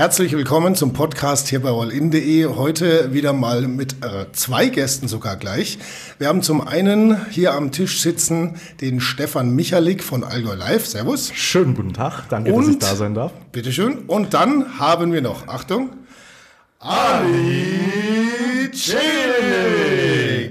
Herzlich willkommen zum Podcast hier bei allin.de. Heute wieder mal mit äh, zwei Gästen sogar gleich. Wir haben zum einen hier am Tisch sitzen den Stefan Michalik von Allgäu Live. Servus. Schönen guten Tag. Danke, Und, dass ich da sein darf. Bitteschön. Und dann haben wir noch, Achtung, Ali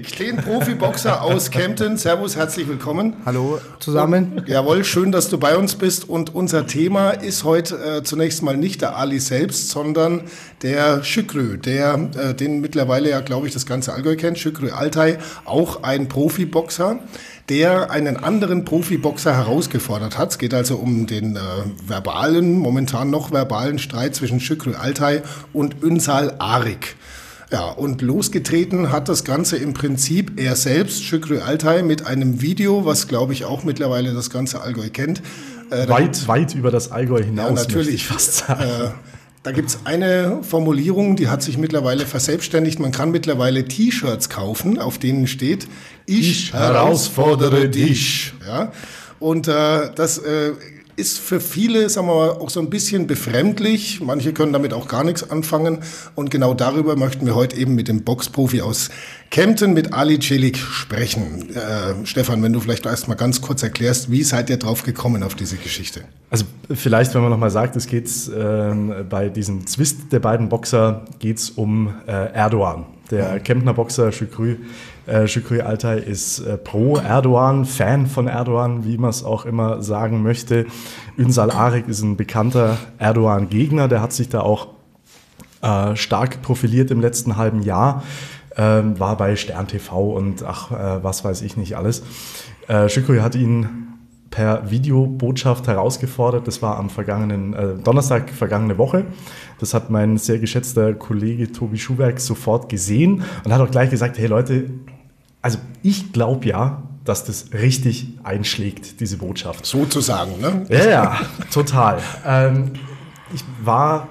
Celik, den Profiboxer aus Kempten. Servus, herzlich willkommen. Hallo zusammen. Und, jawohl, schön, dass du bei uns bist. Und unser Thema ist heute äh, zunächst mal nicht der Ali selbst, sondern der Şükrü, der, äh, den mittlerweile ja, glaube ich, das ganze Allgäu kennt. Şükrü Altay, auch ein Profiboxer der einen anderen Profiboxer herausgefordert hat. Es geht also um den äh, verbalen, momentan noch verbalen Streit zwischen Şükrü Altay und Ünsal Arik. Ja, und losgetreten hat das Ganze im Prinzip er selbst, Şükrü Altay, mit einem Video, was glaube ich auch mittlerweile das ganze Allgäu kennt. Äh, weit, weit über das Allgäu hinaus, ja, natürlich, ich fast sagen. Äh, da gibt's eine Formulierung, die hat sich mittlerweile verselbstständigt. Man kann mittlerweile T-Shirts kaufen, auf denen steht, ich, ich herausfordere dich. Ja? Und äh, das äh, ist für viele, sagen wir mal, auch so ein bisschen befremdlich. Manche können damit auch gar nichts anfangen. Und genau darüber möchten wir heute eben mit dem Boxprofi aus Kempten, mit Ali Celik, sprechen. Äh, Stefan, wenn du vielleicht erst mal ganz kurz erklärst, wie seid ihr drauf gekommen auf diese Geschichte? Also vielleicht, wenn man nochmal sagt, es geht äh, bei diesem Zwist der beiden Boxer geht's um äh, Erdogan. Der. Kemptner Boxer Şükrü äh, Şükrü Altay ist äh, pro Erdogan, Fan von Erdogan, wie man es auch immer sagen möchte. Ünsal Arik ist ein bekannter Erdogan-Gegner, der hat sich da auch äh, stark profiliert im letzten halben Jahr. Ähm, war bei Stern TV und ach, äh, was weiß ich nicht alles. Äh, Şükrü hat ihn per Videobotschaft herausgefordert. Das war am vergangenen äh, Donnerstag, vergangene Woche. Das hat mein sehr geschätzter Kollege Tobi Schuhwerk sofort gesehen und hat auch gleich gesagt, hey Leute, also ich glaube ja, dass das richtig einschlägt, diese Botschaft. Sozusagen, ne? Ja, ja, total. Ähm, ich war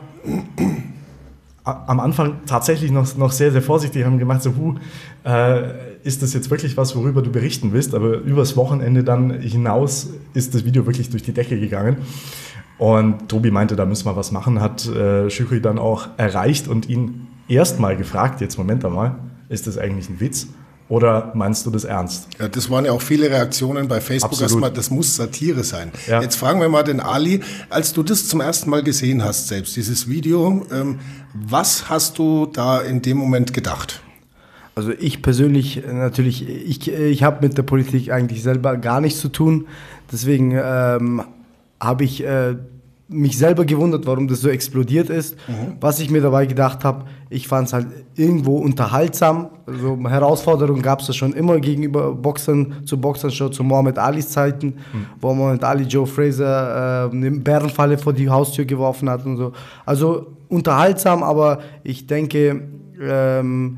am Anfang tatsächlich noch, noch sehr, sehr vorsichtig, haben gemacht, so, hu, äh, ist das jetzt wirklich was, worüber du berichten willst? Aber übers Wochenende dann hinaus ist das Video wirklich durch die Decke gegangen. Und Tobi meinte, da müssen wir was machen, hat äh, Schüchri dann auch erreicht und ihn erstmal gefragt, jetzt Moment einmal, ist das eigentlich ein Witz? Oder meinst du das ernst? Ja, das waren ja auch viele Reaktionen bei Facebook erstmal, das muss Satire sein. Ja. Jetzt fragen wir mal den Ali, als du das zum ersten Mal gesehen hast, selbst dieses Video, ähm, was hast du da in dem Moment gedacht? Also ich persönlich natürlich, ich, ich habe mit der Politik eigentlich selber gar nichts zu tun. Deswegen ähm, habe ich äh, mich selber gewundert, warum das so explodiert ist. Mhm. Was ich mir dabei gedacht habe, ich fand es halt irgendwo unterhaltsam. Also Herausforderungen gab es ja schon immer gegenüber Boxern, zu Boxern schon zu Mohammed Alis Zeiten, mhm. wo Mohammed Ali Joe Fraser äh, eine Bärenfalle vor die Haustür geworfen hat und so. Also unterhaltsam, aber ich denke, ähm,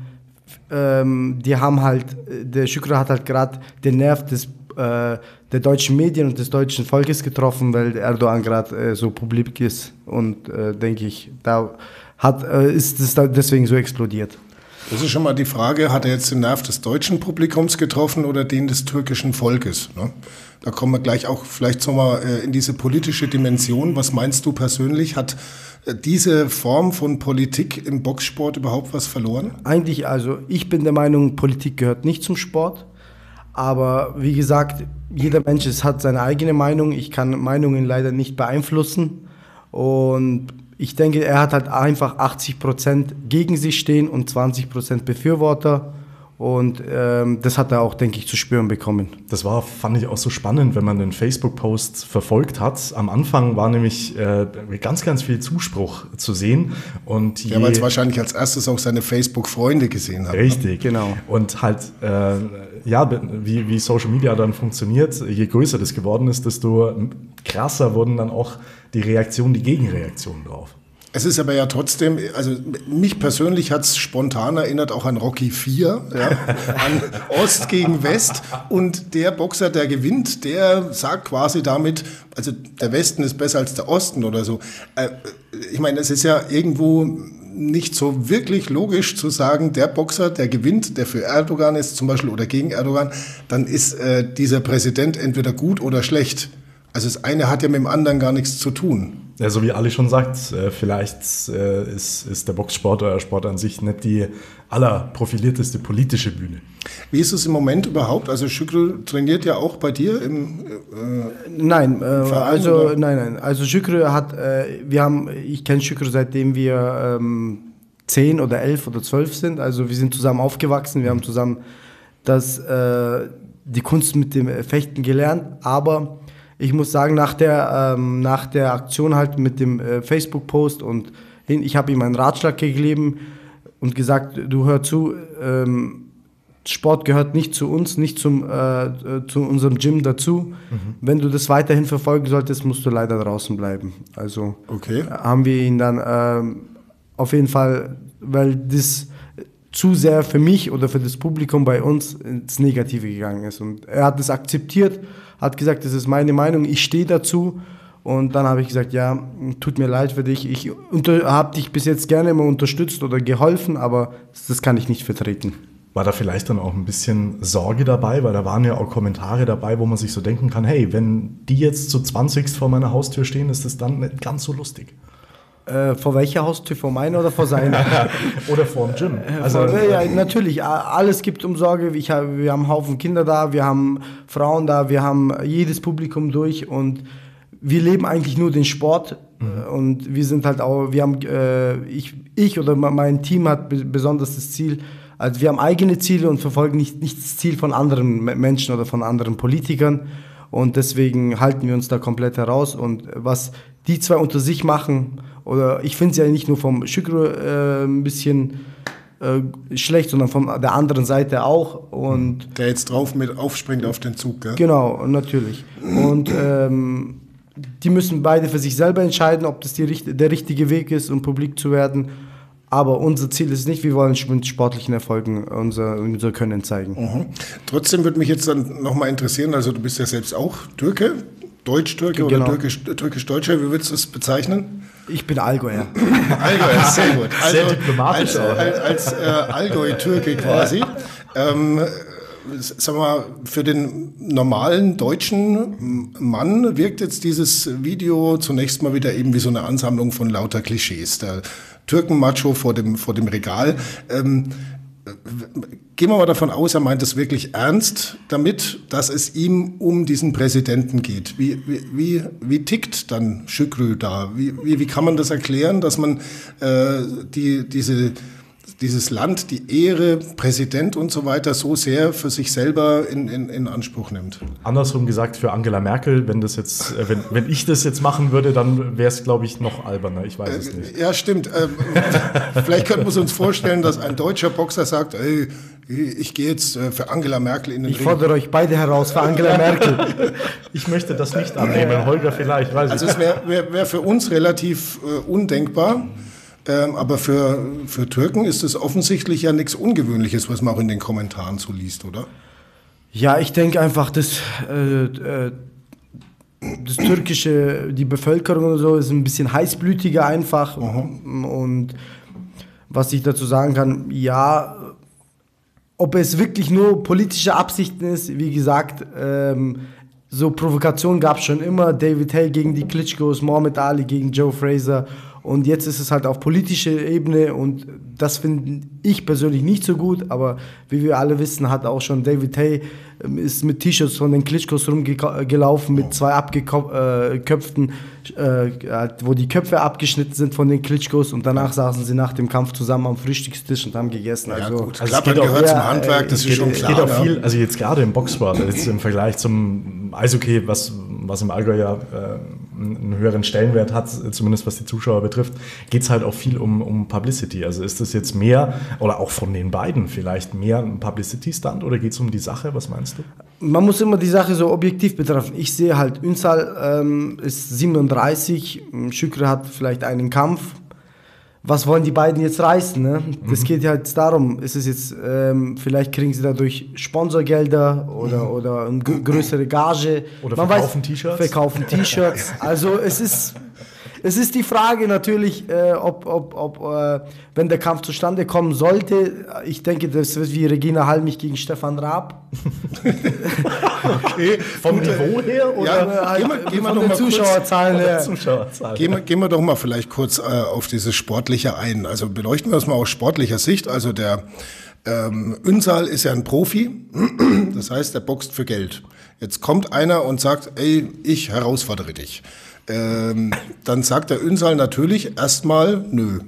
ähm, die haben halt, der Shukra hat halt gerade den Nerv des äh, der deutschen Medien und des deutschen Volkes getroffen, weil Erdogan gerade äh, so publik ist und äh, denke ich, da hat, äh, ist es deswegen so explodiert. Das ist schon mal die Frage, hat er jetzt den Nerv des deutschen Publikums getroffen oder den des türkischen Volkes? Ne? Da kommen wir gleich auch vielleicht so mal äh, in diese politische Dimension. Was meinst du persönlich? Hat äh, diese Form von Politik im Boxsport überhaupt was verloren? Eigentlich, also ich bin der Meinung, Politik gehört nicht zum Sport. Aber wie gesagt, jeder Mensch hat seine eigene Meinung. Ich kann Meinungen leider nicht beeinflussen. Und ich denke, er hat halt einfach 80 Prozent gegen sich stehen und 20 Prozent Befürworter. Und ähm, das hat er auch, denke ich, zu spüren bekommen. Das war, fand ich auch so spannend, wenn man den Facebook-Post verfolgt hat. Am Anfang war nämlich äh, ganz, ganz viel Zuspruch zu sehen. Und ja, weil es wahrscheinlich als erstes auch seine Facebook-Freunde gesehen hat. Ne? Richtig, ne? genau. Und halt, äh, ja, wie, wie Social Media dann funktioniert, je größer das geworden ist, desto krasser wurden dann auch die Reaktionen, die Gegenreaktionen drauf. Es ist aber ja trotzdem, also mich persönlich hat es spontan erinnert auch an Rocky 4, ja, an Ost gegen West. Und der Boxer, der gewinnt, der sagt quasi damit, also der Westen ist besser als der Osten oder so. Äh, ich meine, es ist ja irgendwo nicht so wirklich logisch zu sagen, der Boxer, der gewinnt, der für Erdogan ist zum Beispiel oder gegen Erdogan, dann ist äh, dieser Präsident entweder gut oder schlecht. Also das eine hat ja mit dem anderen gar nichts zu tun. Ja, so wie Ali schon sagt, äh, vielleicht äh, ist, ist der Boxsport oder Sport an sich nicht die allerprofilierteste politische Bühne. Wie ist es im Moment überhaupt? Also Şükrü trainiert ja auch bei dir im äh, Nein, äh, also oder? nein, nein. Also Şükrü hat, äh, wir haben, ich kenne Şükrü seitdem wir ähm, zehn oder elf oder zwölf sind. Also wir sind zusammen aufgewachsen, wir haben zusammen das, äh, die Kunst mit dem Fechten gelernt, aber ich muss sagen, nach der, ähm, nach der Aktion halt mit dem äh, Facebook-Post und ich habe ihm einen Ratschlag gegeben und gesagt, du hör zu, ähm, Sport gehört nicht zu uns, nicht zum, äh, äh zu unserem Gym dazu. Mhm. Wenn du das weiterhin verfolgen solltest, musst du leider draußen bleiben. Also okay. haben wir ihn dann äh, auf jeden Fall, weil das zu sehr für mich oder für das Publikum bei uns ins Negative gegangen ist. Und er hat das akzeptiert hat gesagt, das ist meine Meinung, ich stehe dazu. Und dann habe ich gesagt, ja, tut mir leid für dich. Ich habe dich bis jetzt gerne immer unterstützt oder geholfen, aber das kann ich nicht vertreten. War da vielleicht dann auch ein bisschen Sorge dabei, weil da waren ja auch Kommentare dabei, wo man sich so denken kann, hey, wenn die jetzt zu 20 vor meiner Haustür stehen, ist das dann nicht ganz so lustig. Äh, vor welcher Haustür? Vor meiner oder vor seiner? oder vor dem Gym? Äh, also, vor, ja, natürlich, alles gibt um Sorge. Ich hab, wir haben einen Haufen Kinder da, wir haben Frauen da, wir haben jedes Publikum durch und wir leben eigentlich nur den Sport. Mhm. Und wir sind halt auch, wir haben, äh, ich, ich oder mein Team hat besonders das Ziel, also wir haben eigene Ziele und verfolgen nicht, nicht das Ziel von anderen Menschen oder von anderen Politikern. Und deswegen halten wir uns da komplett heraus. Und was die zwei unter sich machen, oder ich finde es ja nicht nur vom Şükrü äh, ein bisschen äh, schlecht, sondern von der anderen Seite auch. Und der jetzt drauf mit aufspringt auf den Zug, gell? Genau, natürlich. Und ähm, die müssen beide für sich selber entscheiden, ob das die, der richtige Weg ist, um publik zu werden. Aber unser Ziel ist nicht, wir wollen mit sportlichen Erfolgen unser, unser Können zeigen. Mhm. Trotzdem würde mich jetzt dann nochmal interessieren, also du bist ja selbst auch Türke, Deutsch-Türke genau. oder Türkisch-Deutscher, wie würdest du es bezeichnen? Ich bin Allgäuer. Allgäuer, sehr gut. Also, sehr diplomatisch als, als, als äh, Allgäu-Türke quasi. Ähm, sag mal, für den normalen deutschen Mann wirkt jetzt dieses Video zunächst mal wieder eben wie so eine Ansammlung von lauter Klischees. Der Türkenmacho vor dem, vor dem Regal. Ähm, gehen wir mal davon aus, er meint es wirklich ernst damit, dass es ihm um diesen Präsidenten geht. Wie, wie, wie, tickt dann Şükrü da? Wie, wie, wie kann man das erklären, dass man äh, die, diese dieses Land, die Ehre, Präsident und so weiter so sehr für sich selber in, in, in Anspruch nimmt. Andersrum gesagt, für Angela Merkel, wenn das jetzt, äh, wenn, wenn ich das jetzt machen würde, dann wäre es, glaube ich, noch alberner. Ich weiß es äh, nicht. Ja, stimmt. Ähm, vielleicht könnten wir uns vorstellen, dass ein deutscher Boxer sagt, ey, ich gehe jetzt äh, für Angela Merkel in den Ich Ring. fordere euch beide heraus für Angela Merkel. ich möchte das nicht annehmen, Holger vielleicht. Weiß also ich. es wäre wär, wär für uns relativ äh, undenkbar. Ähm, aber für, für Türken ist es offensichtlich ja nichts Ungewöhnliches, was man auch in den Kommentaren so liest, oder? Ja, ich denke einfach, dass äh, äh, das türkische, die Bevölkerung oder so ist ein bisschen heißblütiger einfach. Mhm. Und was ich dazu sagen kann, ja, ob es wirklich nur politische Absichten ist, wie gesagt, ähm, so Provokationen gab es schon immer. David Hay gegen die Klitschkos, Mohamed Ali gegen Joe Fraser und jetzt ist es halt auf politischer Ebene und das finde ich persönlich nicht so gut, aber wie wir alle wissen, hat auch schon David Hay ähm, ist mit T-Shirts von den Klitschkos rumgelaufen mit zwei abgeköpften, äh, wo die Köpfe abgeschnitten sind von den Klitschkos und danach saßen sie nach dem Kampf zusammen am Frühstückstisch und haben gegessen. Ja, also, gut. also Klappern gehört zum Handwerk, das ist schon klar. Es geht auch viel, also jetzt gerade im Boxsport, jetzt im Vergleich zum Eishockey, was, was im Allgäu ja äh, einen höheren Stellenwert hat, zumindest was die Zuschauer betrifft, geht es halt auch viel um, um Publicity. Also ist das jetzt mehr, oder auch von den beiden vielleicht, mehr ein Publicity-Stand oder geht es um die Sache? Was meinst du? Man muss immer die Sache so objektiv betrachten. Ich sehe halt, Ünsal ähm, ist 37, Şükrü hat vielleicht einen Kampf, was wollen die beiden jetzt reißen? Ne? Das mhm. geht ja jetzt darum, ist es jetzt, ähm, vielleicht kriegen sie dadurch Sponsorgelder oder, mhm. oder eine größere Gage. Oder Man verkaufen T-Shirts. Verkaufen T-Shirts. Also es ist, es ist die Frage natürlich, äh, ob, ob, ob äh, wenn der Kampf zustande kommen sollte, ich denke, das wird wie Regina Halmich gegen Stefan Raab. okay. Vom Niveau her oder ja, gehen wir, gehen wir von den Zuschauerzahlen her? Zuschauerzahlen. Gehen wir, gehen wir doch mal vielleicht kurz äh, auf dieses Sportliche ein. Also beleuchten wir das mal aus sportlicher Sicht. Also der ähm, Ünsal ist ja ein Profi, das heißt, er boxt für Geld. Jetzt kommt einer und sagt, ey, ich herausfordere dich. Ähm, dann sagt der Ünsal natürlich erstmal, nö,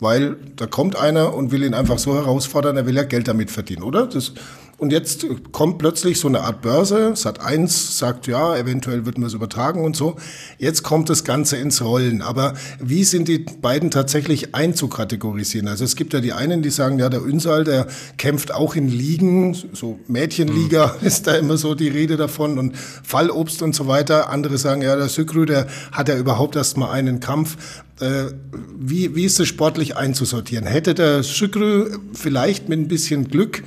weil da kommt einer und will ihn einfach so herausfordern, er will ja Geld damit verdienen, oder? Das, und jetzt kommt plötzlich so eine Art Börse, Sat 1 sagt, ja, eventuell wird man es übertragen und so. Jetzt kommt das Ganze ins Rollen. Aber wie sind die beiden tatsächlich einzukategorisieren? Also es gibt ja die einen, die sagen, ja, der Ünsal, der kämpft auch in Ligen, so Mädchenliga mhm. ist da immer so die Rede davon und Fallobst und so weiter. Andere sagen, ja, der Sükrü, der hat ja überhaupt erst mal einen Kampf. Äh, wie, wie ist es sportlich einzusortieren? Hätte der Sükrü vielleicht mit ein bisschen Glück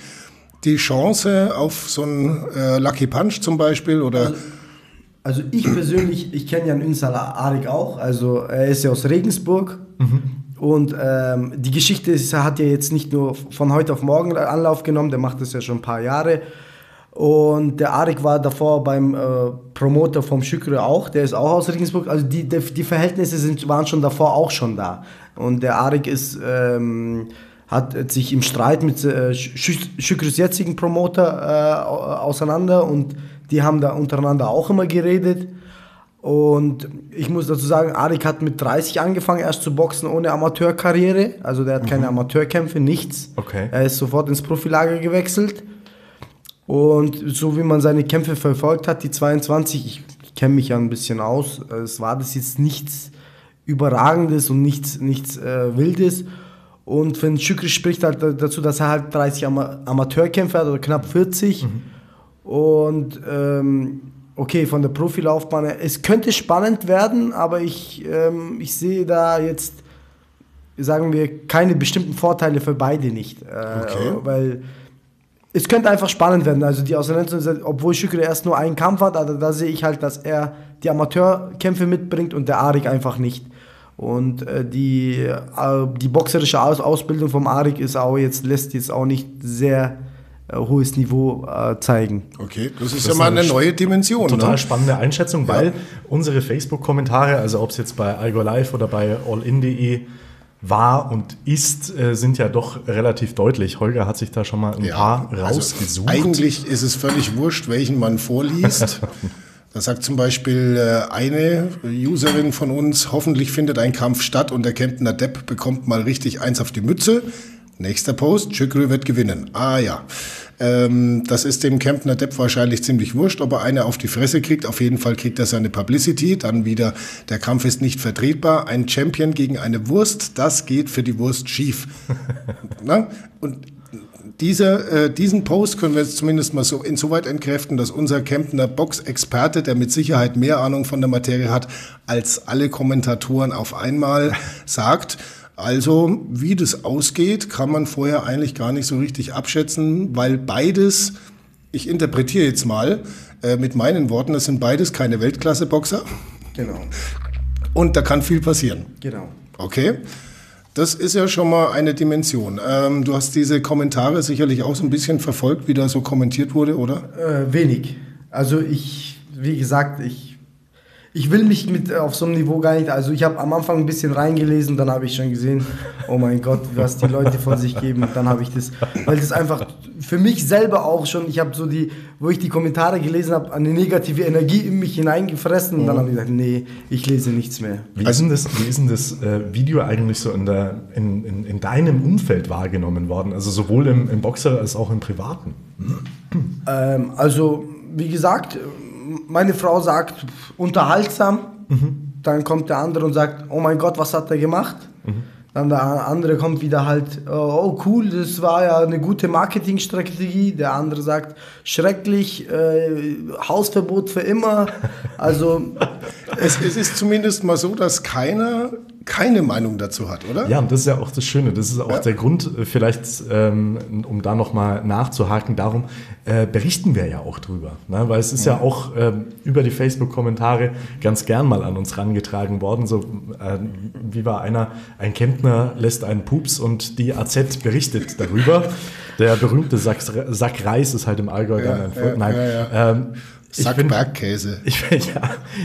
die Chance auf so einen äh, Lucky Punch zum Beispiel oder? Also, also ich persönlich, ich kenne Jan Ünsal Arik auch, also er ist ja aus Regensburg mhm. und ähm, die Geschichte ist, er hat ja jetzt nicht nur von heute auf morgen Anlauf genommen, der macht das ja schon ein paar Jahre und der Arik war davor beim äh, Promoter vom Schükre auch, der ist auch aus Regensburg. Also die, die, die Verhältnisse sind, waren schon davor auch schon da. Und der Arik ist ähm, hat sich im Streit mit äh, Şükrüs jetzigen Promoter äh, auseinander und die haben da untereinander auch immer geredet. Und ich muss dazu sagen, Arik hat mit 30 angefangen, erst zu boxen ohne Amateurkarriere. Also der hat mhm. keine Amateurkämpfe, nichts. Okay. Er ist sofort ins Profilager gewechselt. Und so wie man seine Kämpfe verfolgt hat, die 22, ich, ich kenne mich ja ein bisschen aus, es war das jetzt nichts Überragendes und nichts, nichts äh, Wildes. Und wenn Schükri spricht halt dazu, dass er halt 30 Ama Amateurkämpfe hat oder knapp 40. Mhm. Und ähm, okay, von der Profilaufbahn her, es könnte spannend werden, aber ich, ähm, ich sehe da jetzt, sagen wir, keine bestimmten Vorteile für beide nicht. Äh, okay. Weil es könnte einfach spannend werden. Also die Auseinandersetzung, obwohl Schükri erst nur einen Kampf hat, also da sehe ich halt, dass er die Amateurkämpfe mitbringt und der Arik einfach nicht. Und äh, die, äh, die boxerische Aus Ausbildung vom Arik ist auch jetzt, lässt jetzt auch nicht sehr äh, hohes Niveau äh, zeigen. Okay, das ist das ja mal eine, eine neue Dimension. Total ne? spannende Einschätzung, weil ja. unsere Facebook-Kommentare, also ob es jetzt bei Algo Live oder bei allin.de war und ist, äh, sind ja doch relativ deutlich. Holger hat sich da schon mal ein ja, paar also rausgesucht. Also eigentlich ist es völlig wurscht, welchen man vorliest. Da sagt zum Beispiel äh, eine Userin von uns, hoffentlich findet ein Kampf statt und der Kemptner Depp bekommt mal richtig eins auf die Mütze. Nächster Post, Schükrü wird gewinnen. Ah ja, ähm, das ist dem Kemptner Depp wahrscheinlich ziemlich wurscht, ob er eine auf die Fresse kriegt. Auf jeden Fall kriegt er seine Publicity. Dann wieder, der Kampf ist nicht vertretbar. Ein Champion gegen eine Wurst, das geht für die Wurst schief. Na? Und diese, äh, diesen Post können wir jetzt zumindest mal so insoweit entkräften, dass unser Kemptner Box-Experte, der mit Sicherheit mehr Ahnung von der Materie hat als alle Kommentatoren auf einmal, sagt, also wie das ausgeht, kann man vorher eigentlich gar nicht so richtig abschätzen, weil beides, ich interpretiere jetzt mal äh, mit meinen Worten, das sind beides keine Weltklasse-Boxer. Genau. Und da kann viel passieren. Genau. Okay. Das ist ja schon mal eine Dimension. Ähm, du hast diese Kommentare sicherlich auch so ein bisschen verfolgt, wie da so kommentiert wurde, oder? Äh, wenig. Also ich, wie gesagt, ich ich will mich mit auf so einem Niveau gar nicht. Also ich habe am Anfang ein bisschen reingelesen, dann habe ich schon gesehen, oh mein Gott, was die Leute von sich geben. Und dann habe ich das, weil das einfach für mich selber auch schon, ich habe so die, wo ich die Kommentare gelesen habe, eine negative Energie in mich hineingefressen und dann habe ich gesagt, nee, ich lese nichts mehr. Wie ist denn das, wie ist denn das äh, Video eigentlich so in, der, in, in, in, deinem Umfeld wahrgenommen worden? Also sowohl im, im Boxer als auch im Privaten? Ähm, also wie gesagt, meine Frau sagt unterhaltsam, mhm. dann kommt der andere und sagt, oh mein Gott, was hat er gemacht? Mhm. Dann der andere kommt wieder halt, oh cool, das war ja eine gute Marketingstrategie. Der andere sagt, schrecklich, äh, Hausverbot für immer. Also es, es, ist zumindest mal so, dass keiner keine Meinung dazu hat, oder? Ja, und das ist ja auch das Schöne. Das ist auch Ja. der Grund, äh, vielleicht, ähm, um da nochmal nachzuhaken, darum äh, berichten wir ja auch drüber. Ne? Weil es ist ja, auch ähm, über die Facebook-Kommentare ganz gern mal an uns rangetragen worden. So, äh, wie war einer, ein Kemptner lässt einen Pups und die AZ berichtet darüber. Der berühmte Sack, Sack Reis ist halt im Allgäu dann ein ja, Nein, ja, Ähm, Sack Bergkäse. ich, ja,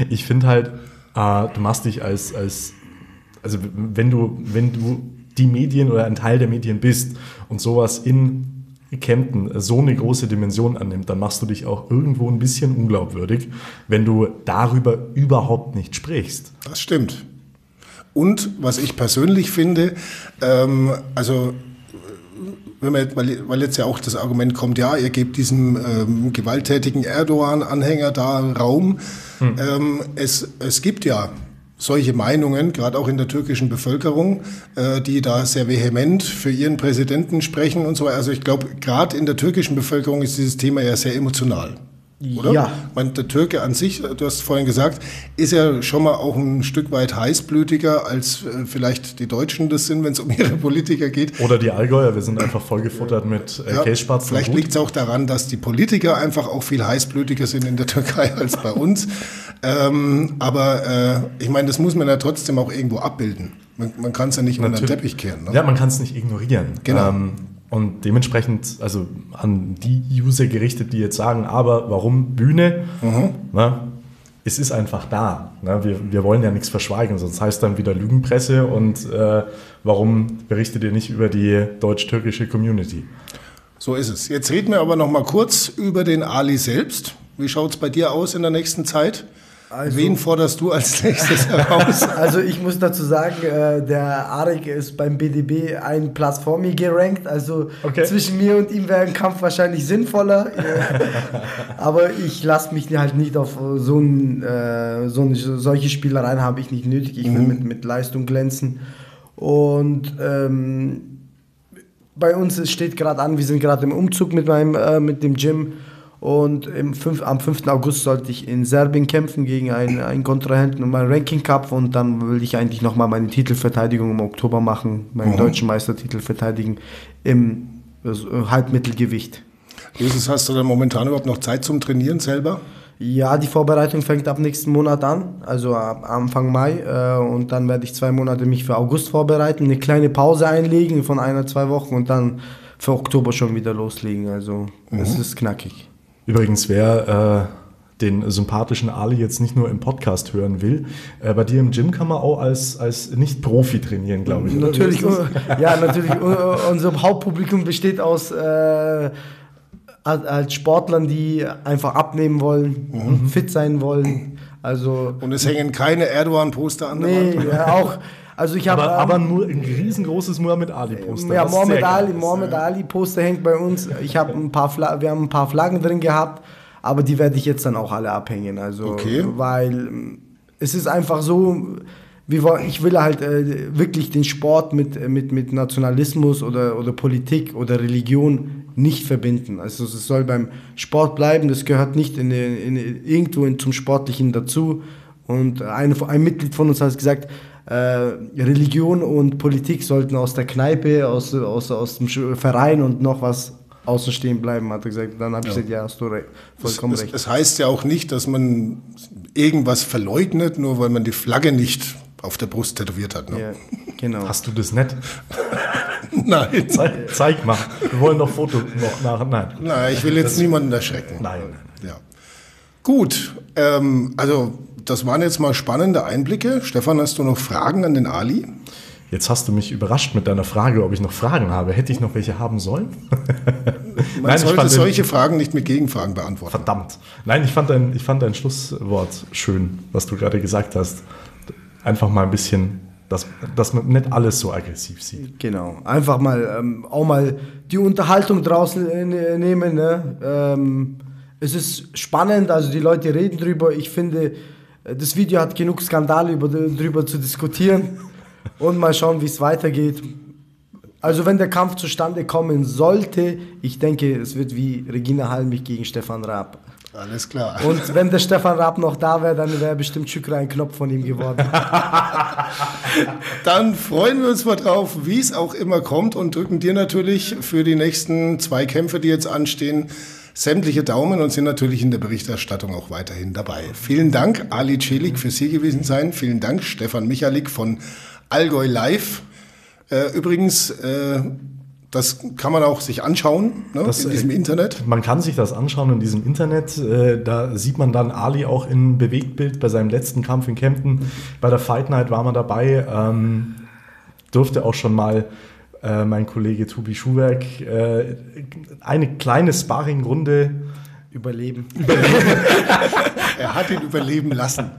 ich finde halt, äh, du machst dich als, als also wenn du, wenn du die Medien oder ein Teil der Medien bist und sowas in Kempten so eine große Dimension annimmt, dann machst du dich auch irgendwo ein bisschen unglaubwürdig, wenn du darüber überhaupt nicht sprichst. Das stimmt. Und was ich persönlich finde, ähm, also wenn man, weil, weil jetzt ja auch das Argument kommt, ja, ihr gebt diesem ähm, gewalttätigen Erdogan-Anhänger da Raum. Ähm, es, es gibt ja solche Meinungen, gerade auch in der türkischen Bevölkerung, äh, die da sehr vehement für ihren Präsidenten sprechen und so. Also ich glaube, gerade in der türkischen Bevölkerung ist dieses Thema ja sehr emotional. Oder? Ja. Meine, der Türke an sich, du hast vorhin gesagt, ist ja schon mal auch ein Stück weit heißblütiger, als äh, vielleicht die Deutschen das sind, wenn es um ihre Politiker geht. Oder die Allgäuer, wir sind einfach vollgefuttert mit äh, Ja, Kässpatzen. vielleicht liegt es auch daran, dass die Politiker einfach auch viel heißblütiger sind in der Türkei als bei uns. Ähm, aber äh, ich meine, das muss man ja trotzdem auch irgendwo abbilden. Man, man kann es ja nicht unter den Natürlich. Teppich kehren. Ne? Ja, man kann es nicht ignorieren. Genau. Ähm, und dementsprechend, also an die User gerichtet, die jetzt sagen, aber warum Bühne? Mhm. Na, es ist einfach da. Na, wir, wir wollen ja nichts verschweigen, sonst heißt dann wieder Lügenpresse und äh, warum berichtet ihr nicht über die deutsch-türkische Community? So ist es. Jetzt reden wir aber noch mal kurz über den Ali selbst. Wie schaut es bei dir aus in der nächsten Zeit? Also- Wen forderst du als nächstes heraus? Also ich muss dazu sagen, äh, der Arik ist beim BDB einen Platz vor mir gerankt. Also Okay. zwischen mir und ihm wäre ein Kampf wahrscheinlich sinnvoller. Aber ich lasse mich halt nicht auf so, ein, äh, so eine, solche Spielereien habe ich nicht nötig. Ich will mit, mit Leistung glänzen. Und ähm, bei uns steht gerade an, wir sind gerade im Umzug mit, meinem, äh, mit dem Gym. Und 5, am 5. August sollte ich in Serbien kämpfen gegen einen, einen Kontrahenten um meinen Ranking Cup. Und dann will ich eigentlich nochmal meine Titelverteidigung im Oktober machen, meinen deutschen Meistertitel verteidigen im äh, Halbmittelgewicht. Jesus, hast du da momentan überhaupt noch Zeit zum Trainieren selber? Ja, die Vorbereitung fängt ab nächsten Monat an, also ab Anfang Mai. Äh, und dann werde ich zwei Monate mich für August vorbereiten, eine kleine Pause einlegen von einer, zwei Wochen und dann für Oktober schon wieder loslegen. Also es ist knackig. Übrigens, wer äh, den sympathischen Ali jetzt nicht nur im Podcast hören will, äh, bei dir im Gym kann man auch als, als Nicht-Profi trainieren, glaube ich. Natürlich, ja, natürlich. unser Hauptpublikum besteht aus äh, als Sportlern, die einfach abnehmen wollen, fit sein wollen. Also Und es hängen keine Erdogan-Poster an der nee, Wand? ja, auch. Also ich habe Aber, ähm, aber nur ein riesengroßes Muhammad Ali-Poster. Ja, was Mohamed sehr Ali, geil. Mohamed Ali Poster hängt bei uns. Ich habe ein paar Fla wir haben ein paar Flaggen drin gehabt, aber die werde ich jetzt dann auch alle abhängen. Also Okay. weil ähm, es ist einfach so, ich will halt äh, wirklich den Sport mit, mit, mit Nationalismus oder, oder Politik oder Religion nicht verbinden. Also es soll beim Sport bleiben, das gehört nicht in, in, irgendwo in, zum Sportlichen dazu. Und eine, ein Mitglied von uns hat gesagt, äh, Religion und Politik sollten aus der Kneipe, aus, aus, aus dem Sch- Verein und noch was außen stehen bleiben, hat er gesagt. Dann habe ich gesagt, ja, hast du re vollkommen Es, recht. es heißt ja auch nicht, dass man irgendwas verleugnet, nur weil man die Flagge nicht auf der Brust tätowiert hat. Ne? ja, genau. Hast du das nicht? Nein. Zeig, zeig mal. Wir wollen noch Foto noch nach. Nein. Nein, ich will jetzt niemanden erschrecken. Nein. Ja. Gut, ähm, also das waren jetzt mal spannende Einblicke. Stefan, hast du noch Fragen an den Ali? Jetzt hast du mich überrascht mit deiner Frage, ob ich noch Fragen habe. Hätte ich noch welche haben sollen? Man Nein, ich sollte solche Fragen nicht mit Gegenfragen beantworten. Verdammt. Nein, ich fand, dein, ich fand dein Schlusswort schön, was du gerade gesagt hast. Einfach mal ein bisschen, dass, dass man nicht alles so aggressiv sieht. Genau. Einfach mal ähm, auch mal die Unterhaltung draußen äh, nehmen. Ne? Ähm, es ist spannend, also die Leute reden drüber. Ich finde, das Video hat genug Skandale über, drüber zu diskutieren und mal schauen, wie es weitergeht. Also wenn der Kampf zustande kommen sollte, ich denke, es wird wie Regina Halmich gegen Stefan Raab. Alles klar. Und wenn der Stefan Raab noch da wäre, dann wäre bestimmt Schükre ein Knopf von ihm geworden. Dann freuen wir uns mal drauf, wie es auch immer kommt und drücken dir natürlich für die nächsten zwei Kämpfe, die jetzt anstehen, sämtliche Daumen und sind natürlich in der Berichterstattung auch weiterhin dabei. Vielen Dank, Ali Celik, fürs hier gewesen sein. Vielen Dank, Stefan Michalik von Allgäu Live. Äh, übrigens, äh, das kann man auch sich anschauen ne, Das, in diesem äh, Internet. Man kann sich das anschauen in diesem Internet. Da sieht man dann Ali auch in Bewegtbild bei seinem letzten Kampf in Kempten. Bei der Fight Night war man dabei. Ähm, durfte auch schon mal äh, mein Kollege Tobi Schuhwerk äh, eine kleine Sparringrunde Überleben. Er hat ihn überleben lassen.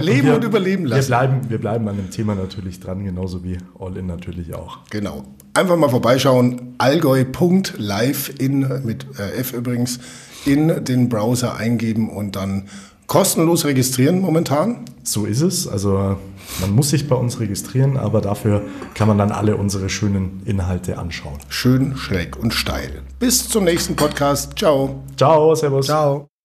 Leben Wir- und überleben Wir lassen. bleiben, wir bleiben an dem Thema natürlich dran, genauso wie All In natürlich auch. Genau. Einfach mal vorbeischauen. Allgäu.live in, mit äh, F übrigens, in den Browser eingeben und dann kostenlos registrieren momentan. So ist es. Also man muss sich bei uns registrieren, aber dafür kann man dann alle unsere schönen Inhalte anschauen. Schön, schräg und steil. Bis zum nächsten Podcast. Ciao. Ciao, Servus. Ciao.